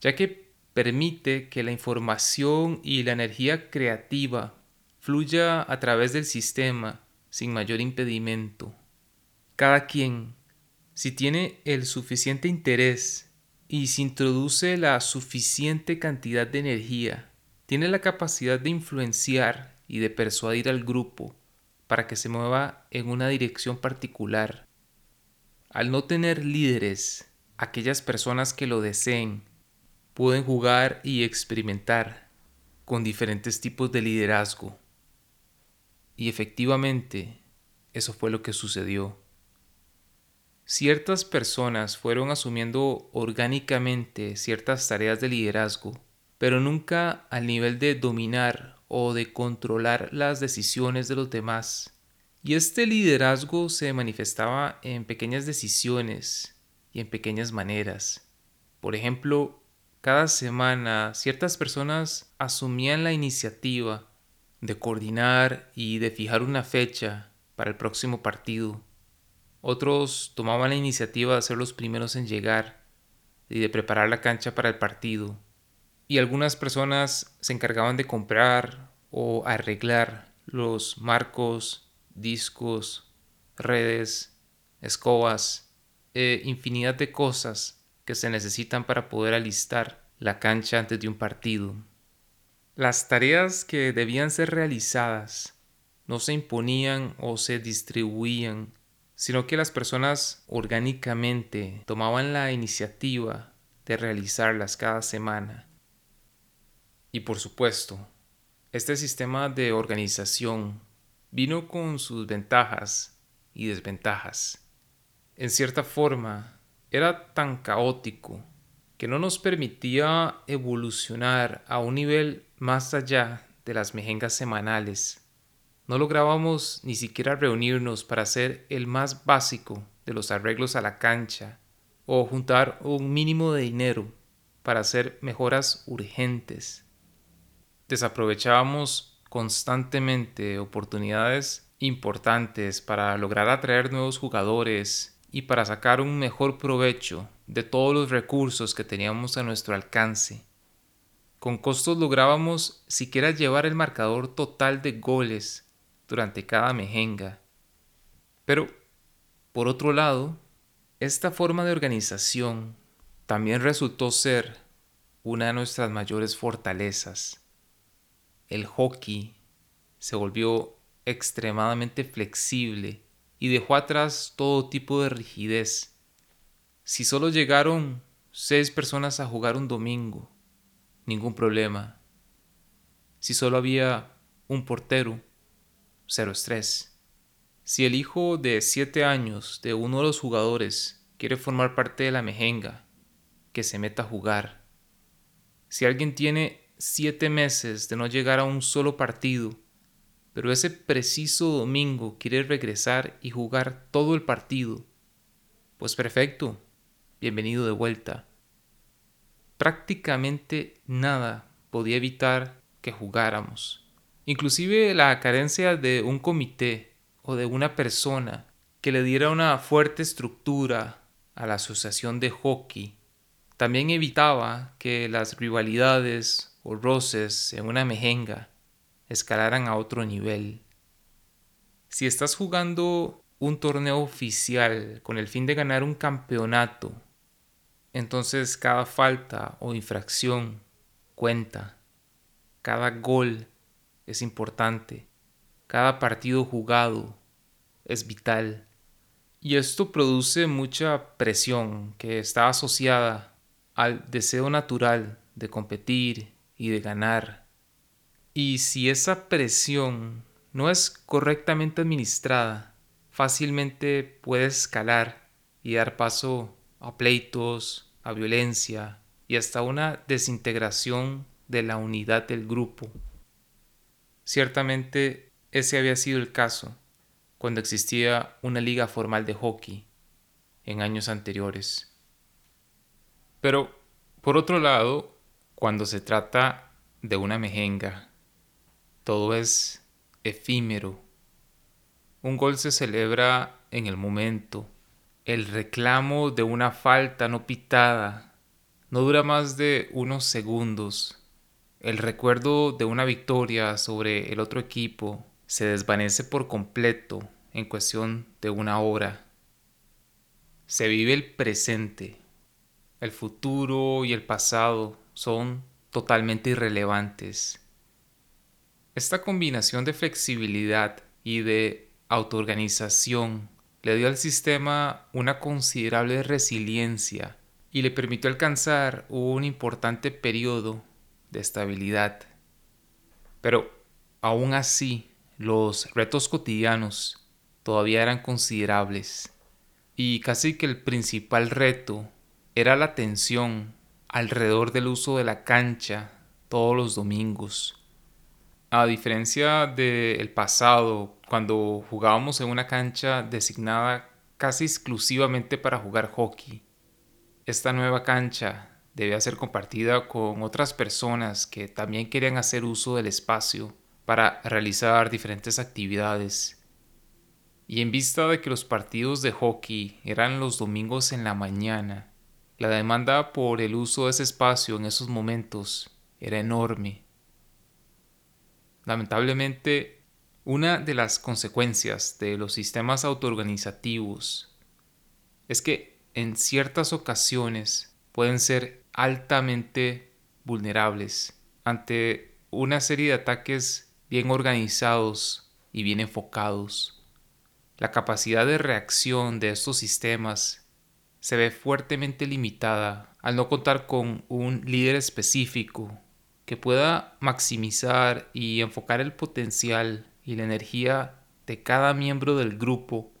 ya que permite que la información y la energía creativa fluya a través del sistema sin mayor impedimento. Cada quien si tiene el suficiente interés y se introduce la suficiente cantidad de energía, tiene la capacidad de influenciar y de persuadir al grupo para que se mueva en una dirección particular. Al no tener líderes, aquellas personas que lo deseen pueden jugar y experimentar con diferentes tipos de liderazgo. Y efectivamente, eso fue lo que sucedió. Ciertas personas fueron asumiendo orgánicamente ciertas tareas de liderazgo, pero nunca al nivel de dominar o de controlar las decisiones de los demás. Y este liderazgo se manifestaba en pequeñas decisiones y en pequeñas maneras. Por ejemplo, cada semana ciertas personas asumían la iniciativa de coordinar y de fijar una fecha para el próximo partido. Otros tomaban la iniciativa de ser los primeros en llegar y de preparar la cancha para el partido. Y algunas personas se encargaban de comprar o arreglar los marcos, discos, redes, escobas, e infinidad de cosas que se necesitan para poder alistar la cancha antes de un partido. Las tareas que debían ser realizadas no se imponían o se distribuían sino que las personas orgánicamente tomaban la iniciativa de realizarlas cada semana. Y por supuesto, este sistema de organización vino con sus ventajas y desventajas. En cierta forma, era tan caótico que no nos permitía evolucionar a un nivel más allá de las mejengas semanales no lográbamos ni siquiera reunirnos para hacer el más básico de los arreglos a la cancha o juntar un mínimo de dinero para hacer mejoras urgentes. Desaprovechábamos constantemente oportunidades importantes para lograr atraer nuevos jugadores y para sacar un mejor provecho de todos los recursos que teníamos a nuestro alcance. Con costos lográbamos siquiera llevar el marcador total de goles durante cada mejenga. Pero, por otro lado, esta forma de organización también resultó ser una de nuestras mayores fortalezas. El hockey se volvió extremadamente flexible y dejó atrás todo tipo de rigidez. Si solo llegaron seis personas a jugar un domingo, ningún problema. Si solo había un portero, cero estrés. Si el hijo de 7 años de uno de los jugadores quiere formar parte de la mejenga, que se meta a jugar. Si alguien tiene 7 meses de no llegar a un solo partido, pero ese preciso domingo quiere regresar y jugar todo el partido, pues perfecto, bienvenido de vuelta. Prácticamente nada podía evitar que jugáramos. Inclusive la carencia de un comité o de una persona que le diera una fuerte estructura a la asociación de hockey también evitaba que las rivalidades o roces en una mejenga escalaran a otro nivel. Si estás jugando un torneo oficial con el fin de ganar un campeonato, entonces cada falta o infracción cuenta, cada gol es importante. Cada partido jugado es vital. Y esto produce mucha presión que está asociada al deseo natural de competir y de ganar. Y si esa presión no es correctamente administrada, fácilmente puede escalar y dar paso a pleitos, a violencia y hasta una desintegración de la unidad del grupo. Ciertamente ese había sido el caso cuando existía una liga formal de hockey en años anteriores. Pero, por otro lado, cuando se trata de una mejenga, todo es efímero. Un gol se celebra en el momento. El reclamo de una falta no pitada no dura más de unos segundos el recuerdo de una victoria sobre el otro equipo se desvanece por completo en cuestión de una hora. Se vive el presente. El futuro y el pasado son totalmente irrelevantes. Esta combinación de flexibilidad y de autoorganización le dio al sistema una considerable resiliencia y le permitió alcanzar un importante periodo de estabilidad. Pero aún así, los retos cotidianos todavía eran considerables y casi que el principal reto era la tensión alrededor del uso de la cancha todos los domingos. A diferencia del pasado, cuando jugábamos en una cancha designada casi exclusivamente para jugar hockey, esta nueva cancha debía ser compartida con otras personas que también querían hacer uso del espacio para realizar diferentes actividades. Y en vista de que los partidos de hockey eran los domingos en la mañana, la demanda por el uso de ese espacio en esos momentos era enorme. Lamentablemente, una de las consecuencias de los sistemas autoorganizativos es que en ciertas ocasiones pueden ser altamente vulnerables ante una serie de ataques bien organizados y bien enfocados. La capacidad de reacción de estos sistemas se ve fuertemente limitada al no contar con un líder específico que pueda maximizar y enfocar el potencial y la energía de cada miembro del grupo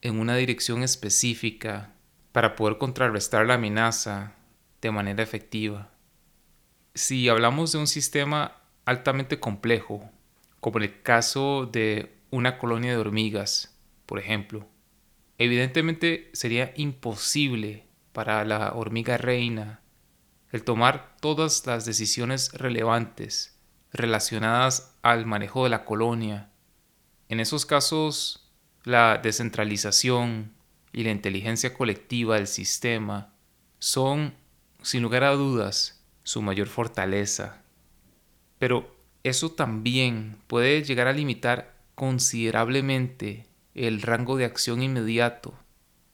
en una dirección específica para poder contrarrestar la amenaza de manera efectiva. Si hablamos de un sistema altamente complejo, como en el caso de una colonia de hormigas, por ejemplo, evidentemente sería imposible para la hormiga reina el tomar todas las decisiones relevantes relacionadas al manejo de la colonia. En esos casos, la descentralización y la inteligencia colectiva del sistema son, sin lugar a dudas, su mayor fortaleza. Pero eso también puede llegar a limitar considerablemente el rango de acción inmediato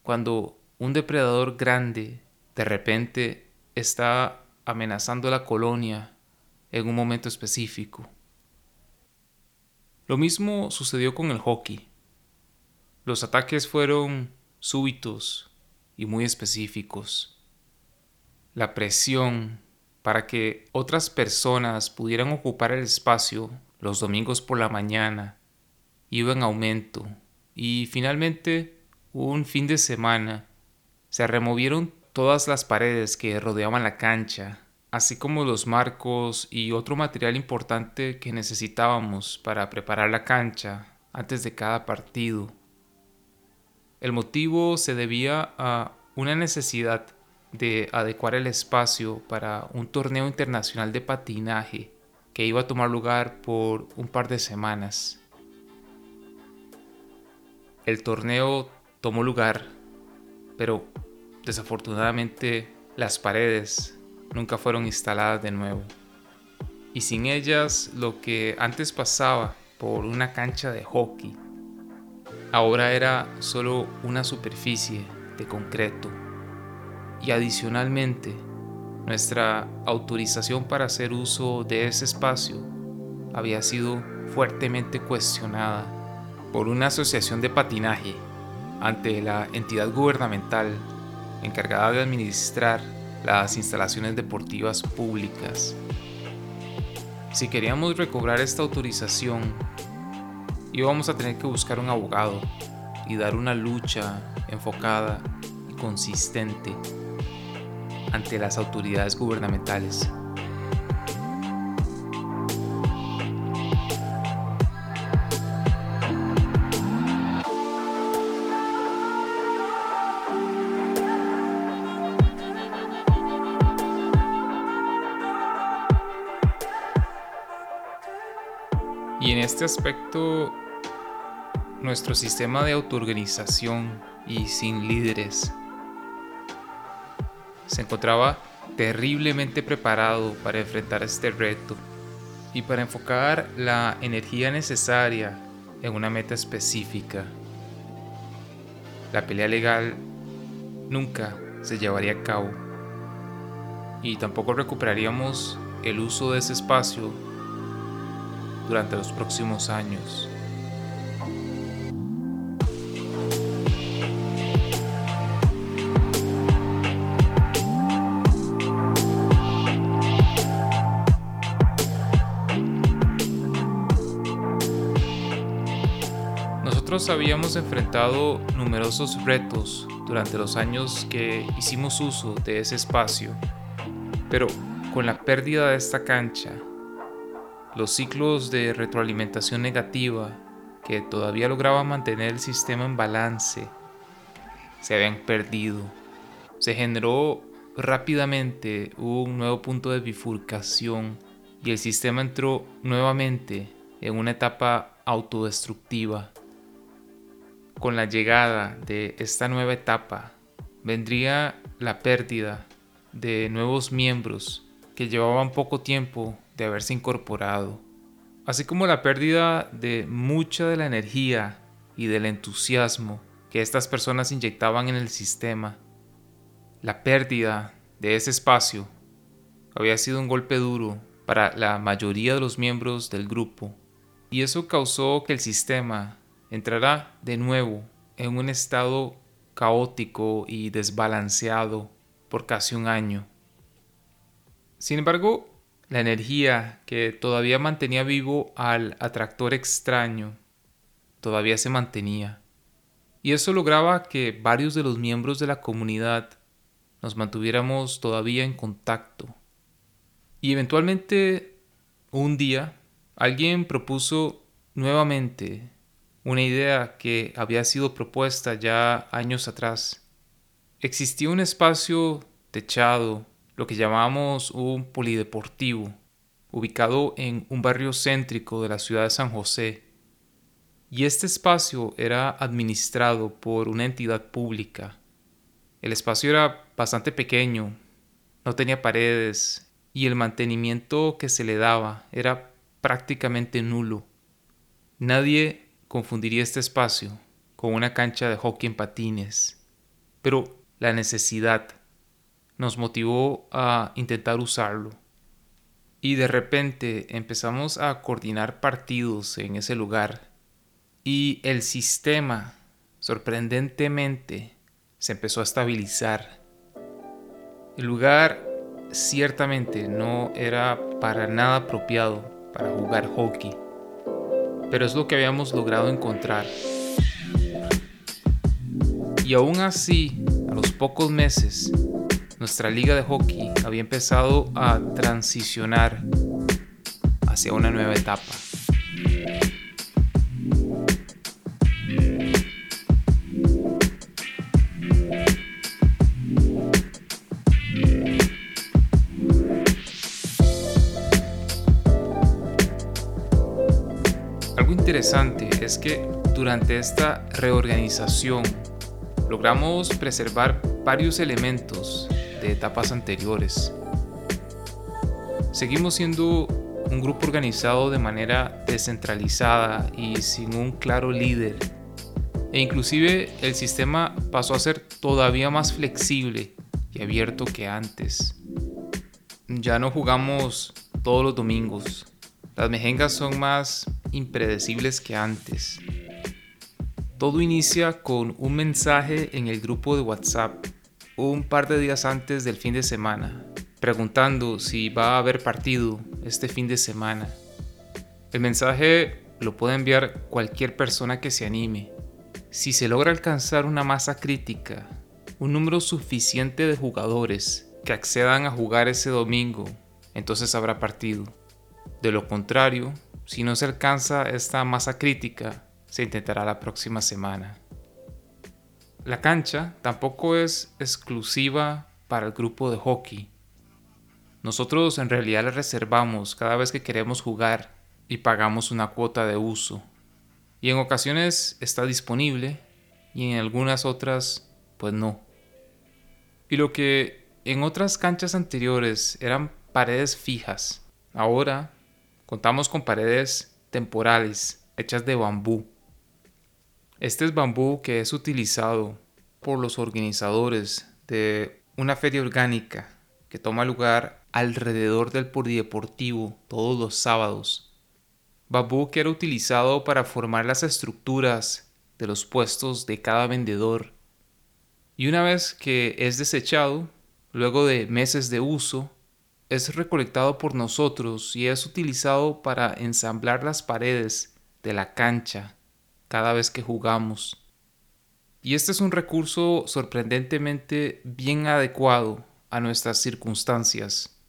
cuando un depredador grande de repente está amenazando la colonia en un momento específico. Lo mismo sucedió con el hockey. Los ataques fueron súbitos y muy específicos. La presión para que otras personas pudieran ocupar el espacio los domingos por la mañana iba en aumento y finalmente un fin de semana se removieron todas las paredes que rodeaban la cancha, así como los marcos y otro material importante que necesitábamos para preparar la cancha antes de cada partido. El motivo se debía a una necesidad de adecuar el espacio para un torneo internacional de patinaje que iba a tomar lugar por un par de semanas. El torneo tomó lugar, pero Desafortunadamente, las paredes nunca fueron instaladas de nuevo. Y sin ellas, lo que antes pasaba por una cancha de hockey, ahora era solo una superficie de concreto. Y adicionalmente, nuestra autorización para hacer uso de ese espacio había sido fuertemente cuestionada por una asociación de patinaje ante la entidad gubernamental encargada de administrar las instalaciones deportivas públicas. Si queríamos recobrar esta autorización, íbamos a tener que buscar un abogado y dar una lucha enfocada consistente ante las autoridades gubernamentales. Y en este aspecto, nuestro sistema de autoorganización y sin líderes se encontraba terriblemente preparado para enfrentar este reto y para enfocar la energía necesaria en una meta específica. La pelea legal nunca se llevaría a cabo y tampoco recuperaríamos el uso de ese espacio durante los próximos años. Habíamos enfrentado numerosos retos durante los años que hicimos uso de ese espacio, pero con la pérdida de esta cancha los ciclos de retroalimentación negativa que todavía lograban mantener el sistema en balance se habían perdido. Se generó rápidamente un nuevo punto de bifurcación y el sistema entró nuevamente en una etapa autodestructiva. Con la llegada de esta nueva etapa vendría la pérdida de nuevos miembros que llevaban poco tiempo de haberse incorporado, así como la pérdida de mucha de la energía y del entusiasmo que estas personas inyectaban en el sistema. La pérdida de ese espacio había sido un golpe duro para la mayoría de los miembros del grupo y eso causó que el sistema entrara de nuevo en un estado caótico y desbalanceado por casi un año. Sin embargo, la energía que todavía mantenía vivo al atractor extraño todavía se mantenía. Y eso lograba que varios de los miembros de la comunidad nos mantuviéramos todavía en contacto. Y eventualmente, un día, alguien propuso nuevamente una idea que había sido propuesta ya años atrás. Existía un espacio techado lo que llamamos un polideportivo, ubicado en un barrio céntrico de la ciudad de San José. Y este espacio era administrado por una entidad pública. El espacio era bastante pequeño, no tenía paredes y el mantenimiento que se le daba era prácticamente nulo. Nadie confundiría este espacio con una cancha de hockey en patines, pero la necesidad nos motivó a intentar usarlo. Y de repente empezamos a coordinar partidos en ese lugar. Y el sistema, sorprendentemente, se empezó a estabilizar. El lugar ciertamente no era para nada apropiado para jugar hockey, pero es lo que habíamos logrado encontrar. Y aún así, a los pocos meses, nuestra liga de hockey había empezado a transicionar hacia una nueva etapa. Interesante es que durante esta reorganización logramos preservar varios elementos etapas anteriores. Seguimos siendo un grupo organizado de manera descentralizada y sin un claro líder. E inclusive el sistema pasó a ser todavía más flexible y abierto que antes. Ya no jugamos todos los domingos. Las mejengas son más impredecibles que antes. Todo inicia con un mensaje en el grupo de WhatsApp un par de días antes del fin de semana, preguntando si va a haber partido este fin de semana. El mensaje lo puede enviar cualquier persona que se anime. Si se logra alcanzar una masa crítica, un número suficiente de jugadores que accedan a jugar ese domingo, entonces habrá partido. De lo contrario, si no se alcanza esta masa crítica, se intentará la próxima semana. La cancha tampoco es exclusiva para el grupo de hockey. Nosotros en realidad la reservamos cada vez que queremos jugar y pagamos una cuota de uso. Y en ocasiones está disponible y en algunas otras pues no. Y lo que en otras canchas anteriores eran paredes fijas, ahora contamos con paredes temporales hechas de bambú este es bambú que es utilizado por los organizadores de una feria orgánica que toma lugar alrededor del polideportivo todos los sábados. Bambú que era utilizado para formar las estructuras de los puestos de cada vendedor. Y una vez que es desechado, luego de meses de uso, es recolectado por nosotros y es utilizado para ensamblar las paredes de la cancha cada vez que jugamos. Y este es un recurso sorprendentemente bien adecuado a nuestras circunstancias,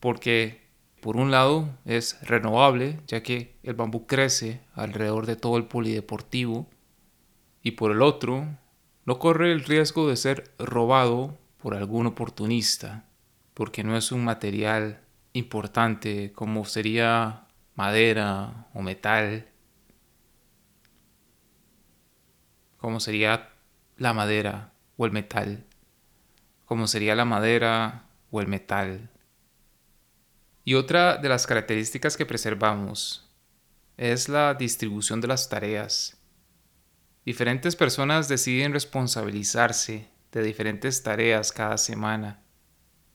porque por un lado es renovable, ya que el bambú crece alrededor de todo el polideportivo, y por el otro no corre el riesgo de ser robado por algún oportunista, porque no es un material importante como sería madera o metal, como sería la madera o el metal, como sería la madera o el metal. Y otra de las características que preservamos es la distribución de las tareas. Diferentes personas deciden responsabilizarse de diferentes tareas cada semana,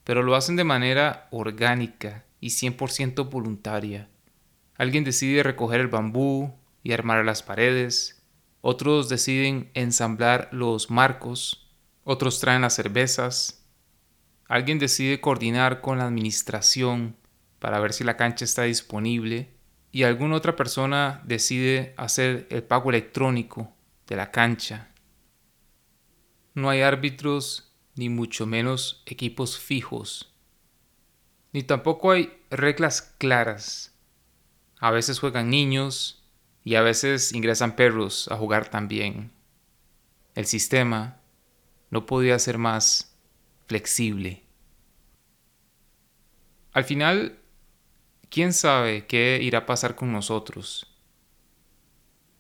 pero lo hacen de manera orgánica y 100% voluntaria. Alguien decide recoger el bambú y armar las paredes, otros deciden ensamblar los marcos, otros traen las cervezas, alguien decide coordinar con la administración para ver si la cancha está disponible y alguna otra persona decide hacer el pago electrónico de la cancha. No hay árbitros ni mucho menos equipos fijos, ni tampoco hay reglas claras. A veces juegan niños, y a veces ingresan perros a jugar también. El sistema no podía ser más flexible. Al final, ¿quién sabe qué irá a pasar con nosotros?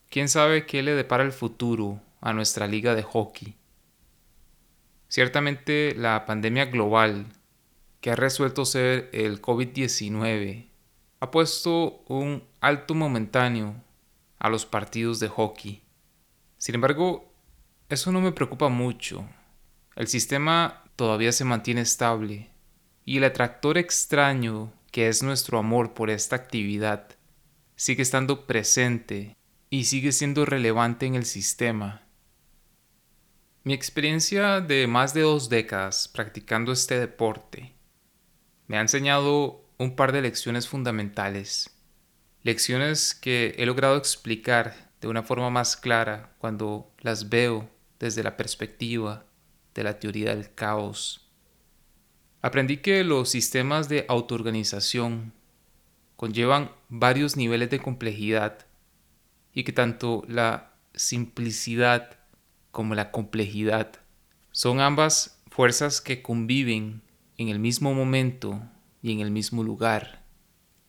¿Quién sabe qué le depara el futuro a nuestra liga de hockey? Ciertamente la pandemia global que ha resuelto ser el COVID-19 ha puesto un alto momentáneo a los partidos de hockey. Sin embargo, eso no me preocupa mucho. El sistema todavía se mantiene estable y el atractor extraño que es nuestro amor por esta actividad sigue estando presente y sigue siendo relevante en el sistema. Mi experiencia de más de dos décadas practicando este deporte me ha enseñado un par de lecciones fundamentales Lecciones que he logrado explicar de una forma más clara cuando las veo desde la perspectiva de la teoría del caos. Aprendí que los sistemas de autoorganización conllevan varios niveles de complejidad y que tanto la simplicidad como la complejidad son ambas fuerzas que conviven en el mismo momento y en el mismo lugar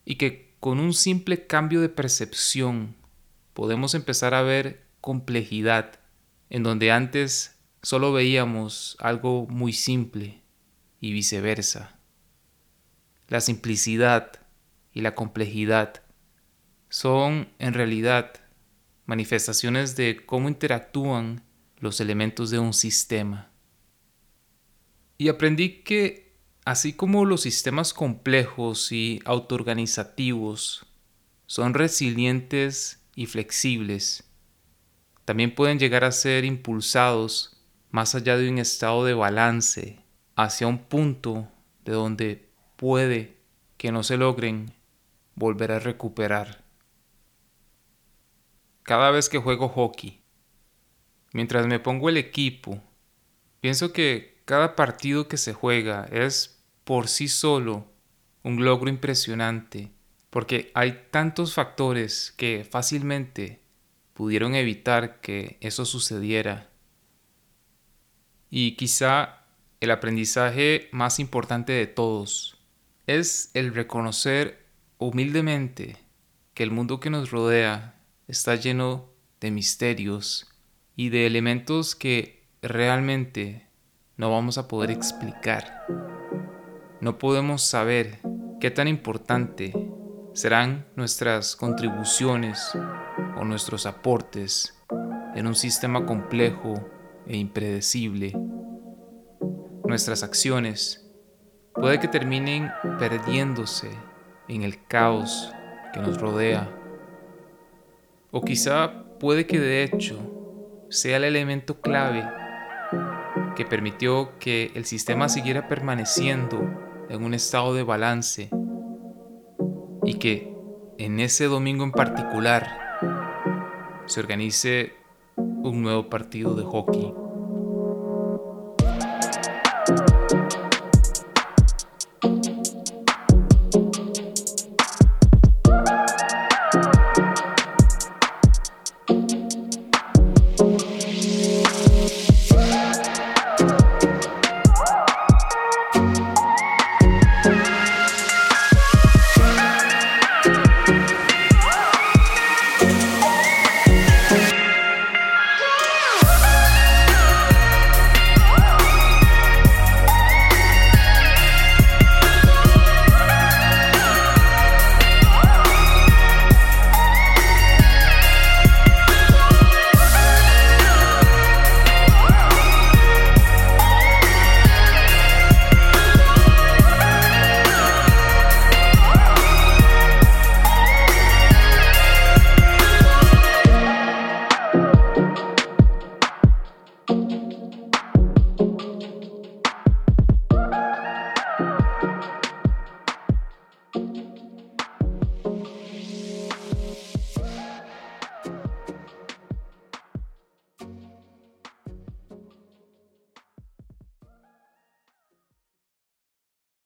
y que con un simple cambio de percepción podemos empezar a ver complejidad en donde antes solo veíamos algo muy simple y viceversa. La simplicidad y la complejidad son en realidad manifestaciones de cómo interactúan los elementos de un sistema. Y aprendí que Así como los sistemas complejos y autoorganizativos son resilientes y flexibles, también pueden llegar a ser impulsados más allá de un estado de balance hacia un punto de donde puede que no se logren volver a recuperar. Cada vez que juego hockey, mientras me pongo el equipo, pienso que cada partido que se juega es por sí solo un logro impresionante, porque hay tantos factores que fácilmente pudieron evitar que eso sucediera. Y quizá el aprendizaje más importante de todos es el reconocer humildemente que el mundo que nos rodea está lleno de misterios y de elementos que realmente no vamos a poder explicar no podemos saber qué tan importante serán nuestras contribuciones o nuestros aportes en un sistema complejo e impredecible. Nuestras acciones puede que terminen perdiéndose en el caos que nos rodea. O quizá puede que de hecho sea el elemento clave que permitió que el sistema siguiera permaneciendo en un estado de balance y que en ese domingo en particular se organice un nuevo partido de hockey